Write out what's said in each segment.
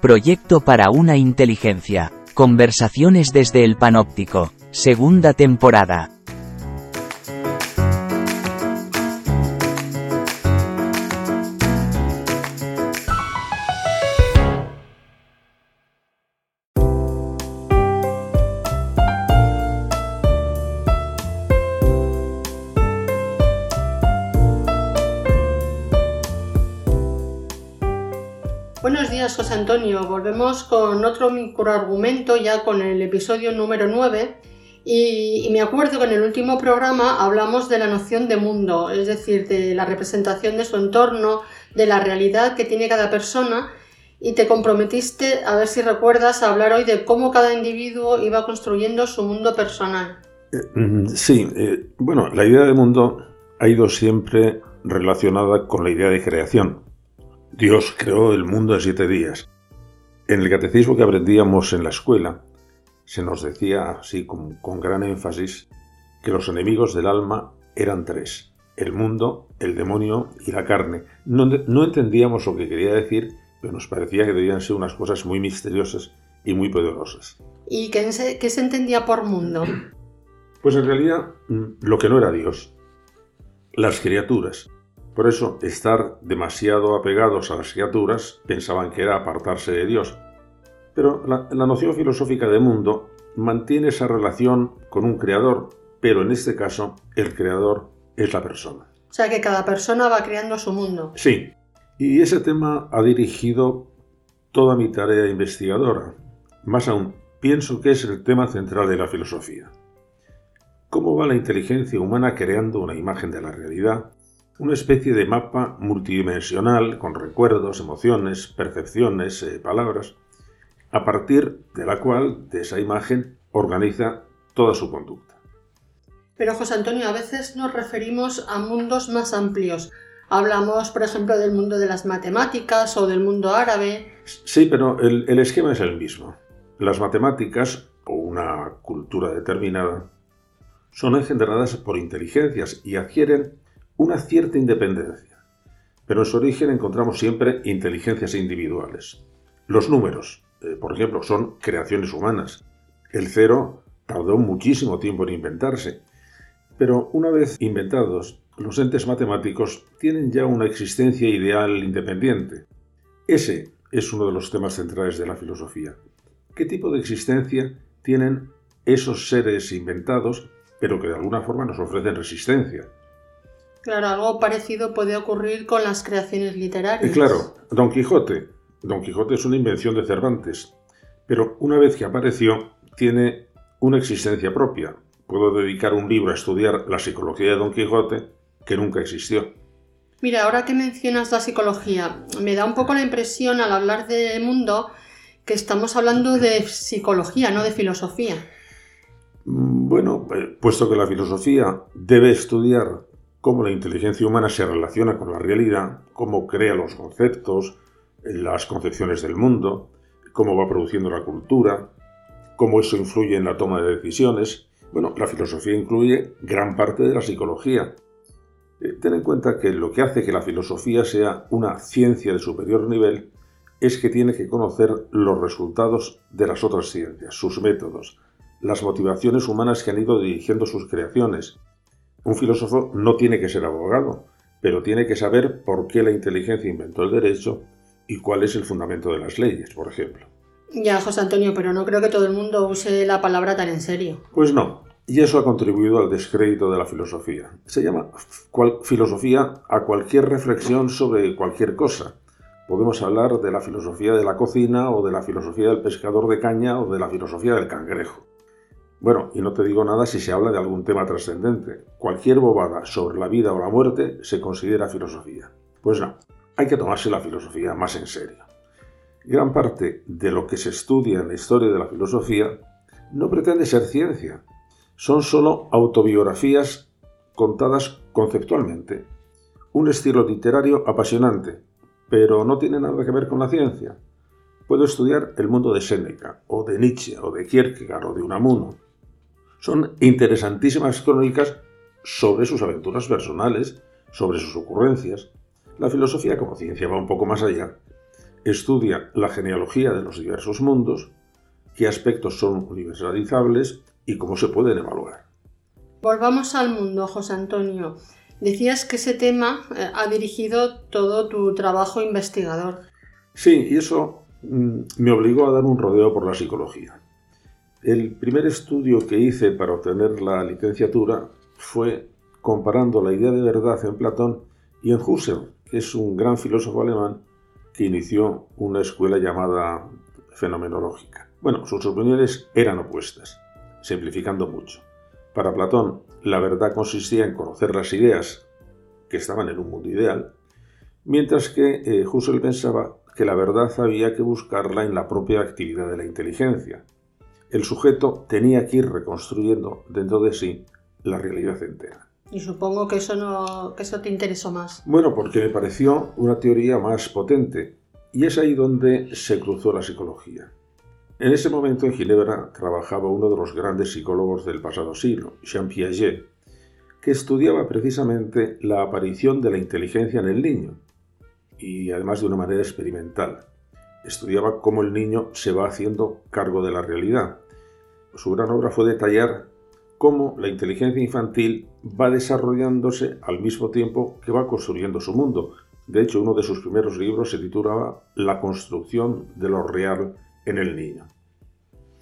Proyecto para una inteligencia. Conversaciones desde el panóptico. Segunda temporada. Buenos días, José Antonio. Volvemos con otro microargumento, ya con el episodio número 9. Y, me acuerdo que en el último programa hablamos de la noción de mundo, es decir, de la representación de su entorno, de la realidad que tiene cada persona. Y te comprometiste, a ver si recuerdas, a hablar hoy de cómo cada individuo iba construyendo su mundo personal. Eh, Sí, eh, bueno, la idea de mundo ha ido siempre relacionada con la idea de creación. Dios creó el mundo en siete días. En el catecismo que aprendíamos en la escuela, se nos decía así con, con gran énfasis que los enemigos del alma eran tres, el mundo, el demonio y la carne. No, no entendíamos lo que quería decir, pero nos parecía que debían ser unas cosas muy misteriosas y muy poderosas. ¿Y qué se, qué se entendía por mundo? Pues en realidad mm, lo que no era Dios, las criaturas. Por eso estar demasiado apegados a las criaturas pensaban que era apartarse de Dios. Pero la, la noción filosófica de mundo mantiene esa relación con un creador, pero en este caso el creador es la persona. O sea que cada persona va creando su mundo. Sí, y ese tema ha dirigido toda mi tarea investigadora. Más aún, pienso que es el tema central de la filosofía. ¿Cómo va la inteligencia humana creando una imagen de la realidad? Una especie de mapa multidimensional con recuerdos, emociones, percepciones, eh, palabras, a partir de la cual, de esa imagen, organiza toda su conducta. Pero José Antonio, a veces nos referimos a mundos más amplios. Hablamos, por ejemplo, del mundo de las matemáticas o del mundo árabe. Sí, pero el, el esquema es el mismo. Las matemáticas, o una cultura determinada, son engendradas por inteligencias y adquieren una cierta independencia. Pero en su origen encontramos siempre inteligencias individuales. Los números, eh, por ejemplo, son creaciones humanas. El cero tardó muchísimo tiempo en inventarse. Pero una vez inventados, los entes matemáticos tienen ya una existencia ideal independiente. Ese es uno de los temas centrales de la filosofía. ¿Qué tipo de existencia tienen esos seres inventados, pero que de alguna forma nos ofrecen resistencia? Claro, algo parecido puede ocurrir con las creaciones literarias. Y claro, Don Quijote. Don Quijote es una invención de Cervantes, pero una vez que apareció, tiene una existencia propia. Puedo dedicar un libro a estudiar la psicología de Don Quijote, que nunca existió. Mira, ahora que mencionas la psicología, me da un poco la impresión al hablar de mundo que estamos hablando de psicología, no de filosofía. Mm, Bueno, eh, puesto que la filosofía debe estudiar cómo la inteligencia humana se relaciona con la realidad, cómo crea los conceptos, las concepciones del mundo, cómo va produciendo la cultura, cómo eso influye en la toma de decisiones. Bueno, la filosofía incluye gran parte de la psicología. Eh, Ten en cuenta que lo que hace que la filosofía sea una ciencia de superior nivel es que tiene que conocer los resultados de las otras ciencias, sus métodos, las motivaciones humanas que han ido dirigiendo sus creaciones. Un filósofo no tiene que ser abogado, pero tiene que saber por qué la inteligencia inventó el derecho y cuál es el fundamento de las leyes, por ejemplo. Ya, José Antonio, pero no creo que todo el mundo use la palabra tan en serio. Pues no, y eso ha contribuido al descrédito de la filosofía. Se llama cual- filosofía a cualquier reflexión sobre cualquier cosa. Podemos hablar de la filosofía de la cocina o de la filosofía del pescador de caña o de la filosofía del cangrejo. Bueno, y no te digo nada si se habla de algún tema trascendente. Cualquier bobada sobre la vida o la muerte se considera filosofía. Pues no, hay que tomarse la filosofía más en serio. Gran parte de lo que se estudia en la historia de la filosofía no pretende ser ciencia. Son solo autobiografías contadas conceptualmente. Un estilo literario apasionante, pero no tiene nada que ver con la ciencia. Puedo estudiar el mundo de Séneca, o de Nietzsche, o de Kierkegaard, o de Unamuno. Son interesantísimas crónicas sobre sus aventuras personales, sobre sus ocurrencias. La filosofía como ciencia va un poco más allá. estudia la genealogía de los diversos mundos, qué aspectos son universalizables y cómo se pueden evaluar. Volvamos al mundo, José Antonio. Decías que ese tema eh, ha dirigido todo tu trabajo investigador. Sí, y eso mm, me obligó a dar un rodeo por la psicología. El primer estudio que hice para obtener la licenciatura fue comparando la idea de verdad en Platón y en Husserl, que es un gran filósofo alemán que inició una escuela llamada fenomenológica. Bueno, sus opiniones eran opuestas, simplificando mucho. Para Platón, la verdad consistía en conocer las ideas que estaban en un mundo ideal, mientras que eh, Husserl pensaba que la verdad había que buscarla en la propia actividad de la inteligencia. El sujeto tenía que ir reconstruyendo dentro de sí la realidad entera. Y supongo que eso, no, que eso te interesó más. Bueno, porque me pareció una teoría más potente, y es ahí donde se cruzó la psicología. En ese momento en Ginebra trabajaba uno de los grandes psicólogos del pasado siglo, Jean Piaget, que estudiaba precisamente la aparición de la inteligencia en el niño, y además de una manera experimental. Estudiaba cómo el niño se va haciendo cargo de la realidad. Su gran obra fue detallar cómo la inteligencia infantil va desarrollándose al mismo tiempo que va construyendo su mundo. De hecho, uno de sus primeros libros se titulaba La construcción de lo real en el niño.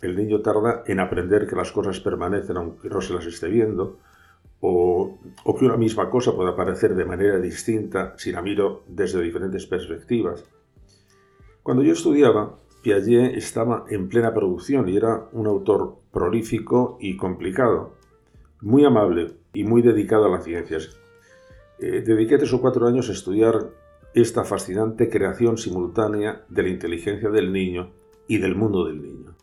El niño tarda en aprender que las cosas permanecen aunque no se las esté viendo, o, que una misma cosa puede aparecer de manera distinta si la miro desde diferentes perspectivas. Cuando yo estudiaba, Piaget estaba en plena producción y era un autor prolífico y complicado, muy amable y muy dedicado a las ciencias. Eh, dediqué tres o cuatro años a estudiar esta fascinante creación simultánea de la inteligencia del niño y del mundo del niño.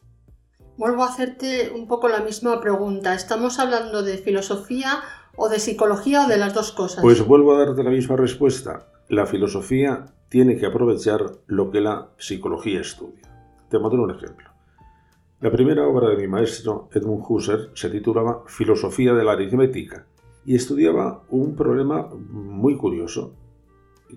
Vuelvo a hacerte un poco la misma pregunta. ¿Estamos hablando de filosofía o de psicología o de las dos cosas? Pues vuelvo a darte la misma respuesta. La filosofía tiene que aprovechar lo que la psicología estudia. Te muestro un ejemplo. La primera obra de mi maestro, Edmund Husserl, se titulaba Filosofía de la aritmética y estudiaba un problema muy curioso,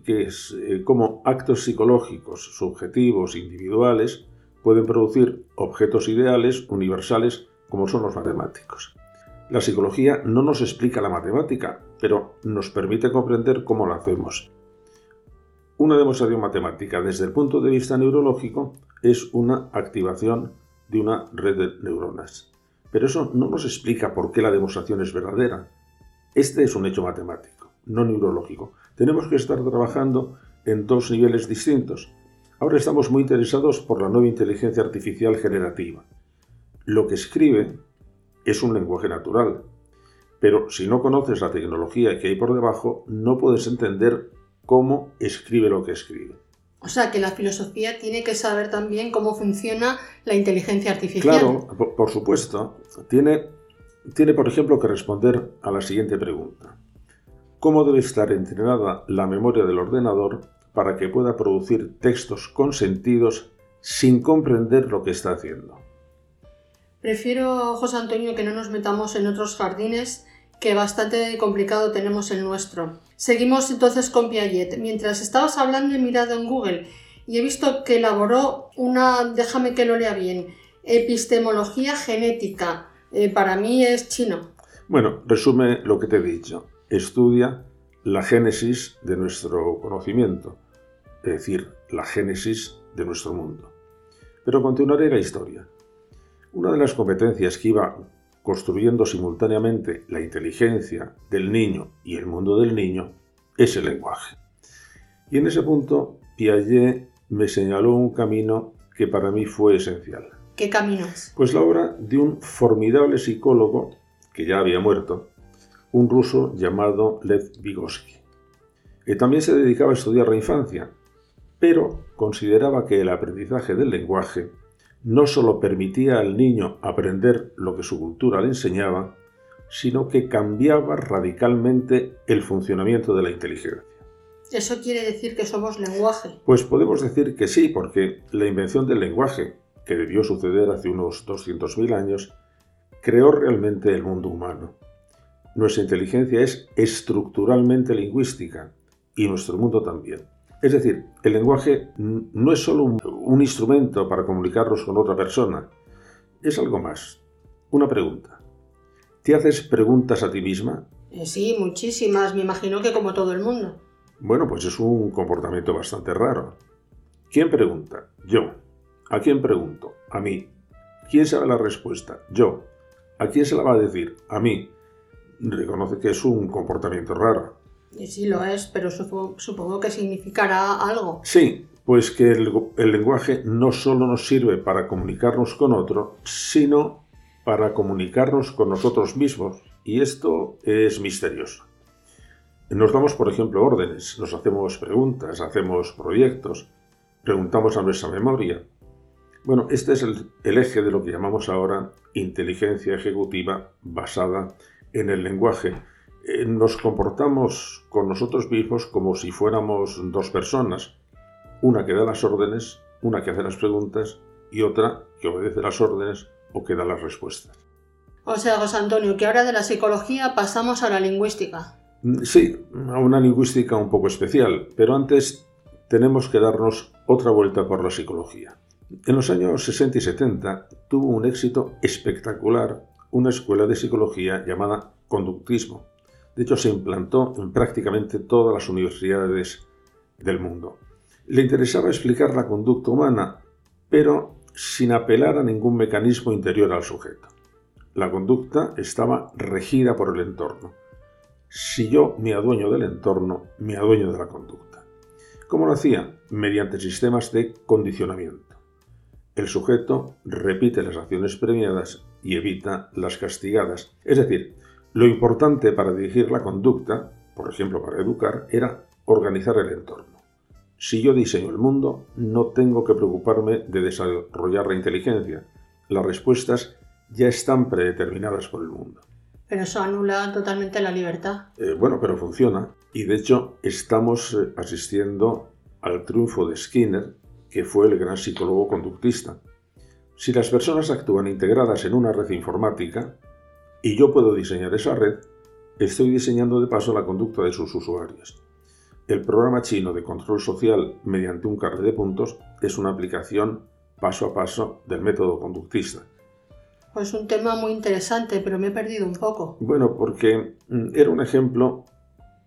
que es eh, cómo actos psicológicos, subjetivos, individuales, pueden producir objetos ideales, universales, como son los matemáticos. La psicología no nos explica la matemática, pero nos permite comprender cómo la hacemos. Una demostración matemática desde el punto de vista neurológico es una activación de una red de neuronas. Pero eso no nos explica por qué la demostración es verdadera. Este es un hecho matemático, no neurológico. Tenemos que estar trabajando en dos niveles distintos. Ahora estamos muy interesados por la nueva inteligencia artificial generativa. Lo que escribe es un lenguaje natural, pero si no conoces la tecnología que hay por debajo, no puedes entender cómo escribe lo que escribe. O sea, que la filosofía tiene que saber también cómo funciona la inteligencia artificial. Claro, por, supuesto. Tiene, tiene, por ejemplo, que responder a la siguiente pregunta. ¿Cómo debe estar entrenada la memoria del ordenador para que pueda producir textos con sentidos sin comprender lo que está haciendo. Prefiero, José Antonio, que no nos metamos en otros jardines que bastante complicado tenemos el nuestro. Seguimos entonces con Piaget. Mientras estabas hablando he mirado en Google y he visto que elaboró una, déjame que lo lea bien, epistemología genética. Eh, para mí es chino. Bueno, resume lo que te he dicho. Estudia la génesis de nuestro conocimiento es decir, la génesis de nuestro mundo. Pero continuaré la historia. Una de las competencias que iba construyendo simultáneamente la inteligencia del niño y el mundo del niño es el lenguaje. Y en ese punto Piaget me señaló un camino que para mí fue esencial. ¿Qué camino Pues la obra de un formidable psicólogo que ya había muerto, un ruso llamado Lev Vygotsky. que también se dedicaba a estudiar la infancia pero consideraba que el aprendizaje del lenguaje no solo permitía al niño aprender lo que su cultura le enseñaba, sino que cambiaba radicalmente el funcionamiento de la inteligencia. ¿Eso quiere decir que somos lenguaje? Pues podemos decir que sí, porque la invención del lenguaje, que debió suceder hace unos 200.000 años, creó realmente el mundo humano. Nuestra inteligencia es estructuralmente lingüística y nuestro mundo también. Es decir, el lenguaje no es solo un, instrumento para comunicarnos con otra persona, es algo más. Una pregunta. ¿Te haces preguntas a ti misma? Eh, sí, muchísimas, me imagino que como todo el mundo. Bueno, pues es un comportamiento bastante raro. ¿Quién pregunta? Yo. ¿A quién pregunto? A mí. ¿Quién sabe la respuesta? Yo. ¿A quién se la va a decir? A mí. Reconoce que es un comportamiento raro. Y sí lo es, pero supongo, que significará algo. Sí, pues que el, lenguaje no solo nos sirve para comunicarnos con otro, sino para comunicarnos con nosotros mismos. Y esto es misterioso. Nos damos, por ejemplo, órdenes, nos hacemos preguntas, hacemos proyectos, preguntamos a nuestra memoria. Bueno, este es el eje de lo que llamamos ahora inteligencia ejecutiva basada en el lenguaje eh, nos comportamos con nosotros mismos como si fuéramos dos personas, una que da las órdenes, una que hace las preguntas y otra que obedece las órdenes o que da las respuestas. O sea, José Antonio, que ahora de la psicología pasamos a la lingüística. Mm, sí, a una lingüística un poco especial, pero antes tenemos que darnos otra vuelta por la psicología. En los años 60 y 70 tuvo un éxito espectacular una escuela de psicología llamada conductismo, de hecho, se implantó en prácticamente todas las universidades del mundo. Le interesaba explicar la conducta humana, pero sin apelar a ningún mecanismo interior al sujeto. La conducta estaba regida por el entorno. Si yo me adueño del entorno, me adueño de la conducta. ¿Cómo lo hacía? Mediante sistemas de condicionamiento. El sujeto repite las acciones premiadas y evita las castigadas. Es decir, lo importante para dirigir la conducta, por ejemplo para educar, era organizar el entorno. Si yo diseño el mundo, no tengo que preocuparme de desarrollar la inteligencia. Las respuestas ya están predeterminadas por el mundo. Pero eso anula totalmente la libertad. Eh, bueno, pero funciona. Y de hecho estamos eh, asistiendo al triunfo de Skinner, que fue el gran psicólogo conductista. Si las personas actúan integradas en una red informática, y yo puedo diseñar esa red, estoy diseñando de paso la conducta de sus usuarios. El programa chino de control social mediante un carnet de puntos es una aplicación paso a paso del método conductista. Pues un tema muy interesante, pero me he perdido un poco. Bueno, porque mm, era un ejemplo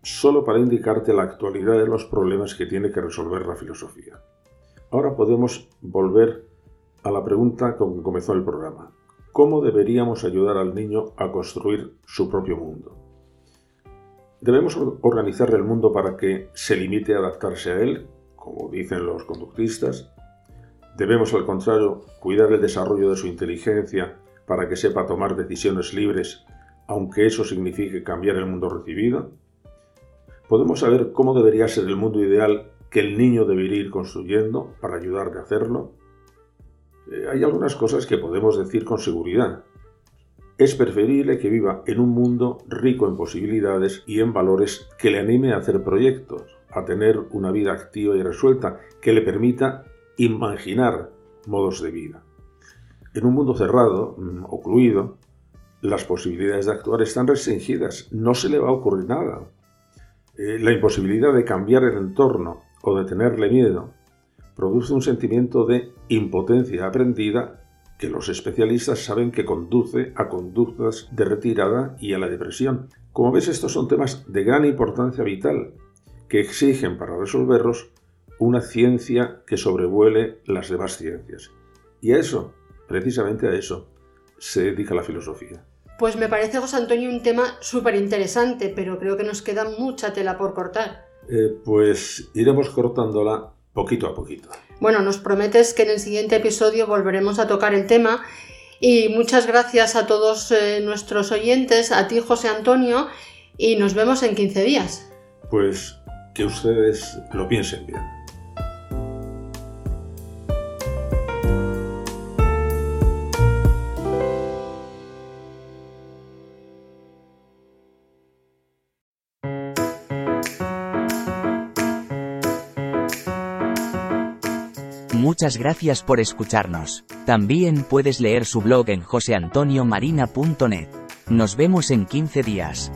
solo para indicarte la actualidad de los problemas que tiene que resolver la filosofía. Ahora podemos volver a la pregunta con que comenzó el programa cómo deberíamos ayudar al niño a construir su propio mundo. Debemos organizar el mundo para que se limite a adaptarse a él, como dicen los conductistas. Debemos, al contrario, cuidar el desarrollo de su inteligencia para que sepa tomar decisiones libres, aunque eso signifique cambiar el mundo recibido. Podemos saber cómo debería ser el mundo ideal que el niño debería ir construyendo para ayudarle a hacerlo. Eh, hay algunas cosas que podemos decir con seguridad. Es preferible que viva en un mundo rico en posibilidades y en valores que le anime a hacer proyectos, a tener una vida activa y resuelta, que le permita imaginar modos de vida. En un mundo cerrado, mm, ocluido, las posibilidades de actuar están restringidas, no se le va a ocurrir nada. Eh, la imposibilidad de cambiar el entorno o de tenerle miedo produce un sentimiento de impotencia aprendida que los especialistas saben que conduce a conductas de retirada y a la depresión. Como ves, estos son temas de gran importancia vital que exigen para resolverlos una ciencia que sobrevuele las demás ciencias. Y a eso, precisamente a eso, se dedica la filosofía. Pues me parece, José Antonio, un tema súper interesante, pero creo que nos queda mucha tela por cortar. Eh, pues iremos cortándola poquito a poquito. Bueno, nos prometes que en el siguiente episodio volveremos a tocar el tema y muchas gracias a todos eh, nuestros oyentes, a ti José Antonio y nos vemos en 15 días. Pues que ustedes lo piensen bien. Muchas gracias por escucharnos. También puedes leer su blog en joseantoniomarina.net. Nos vemos en 15 días.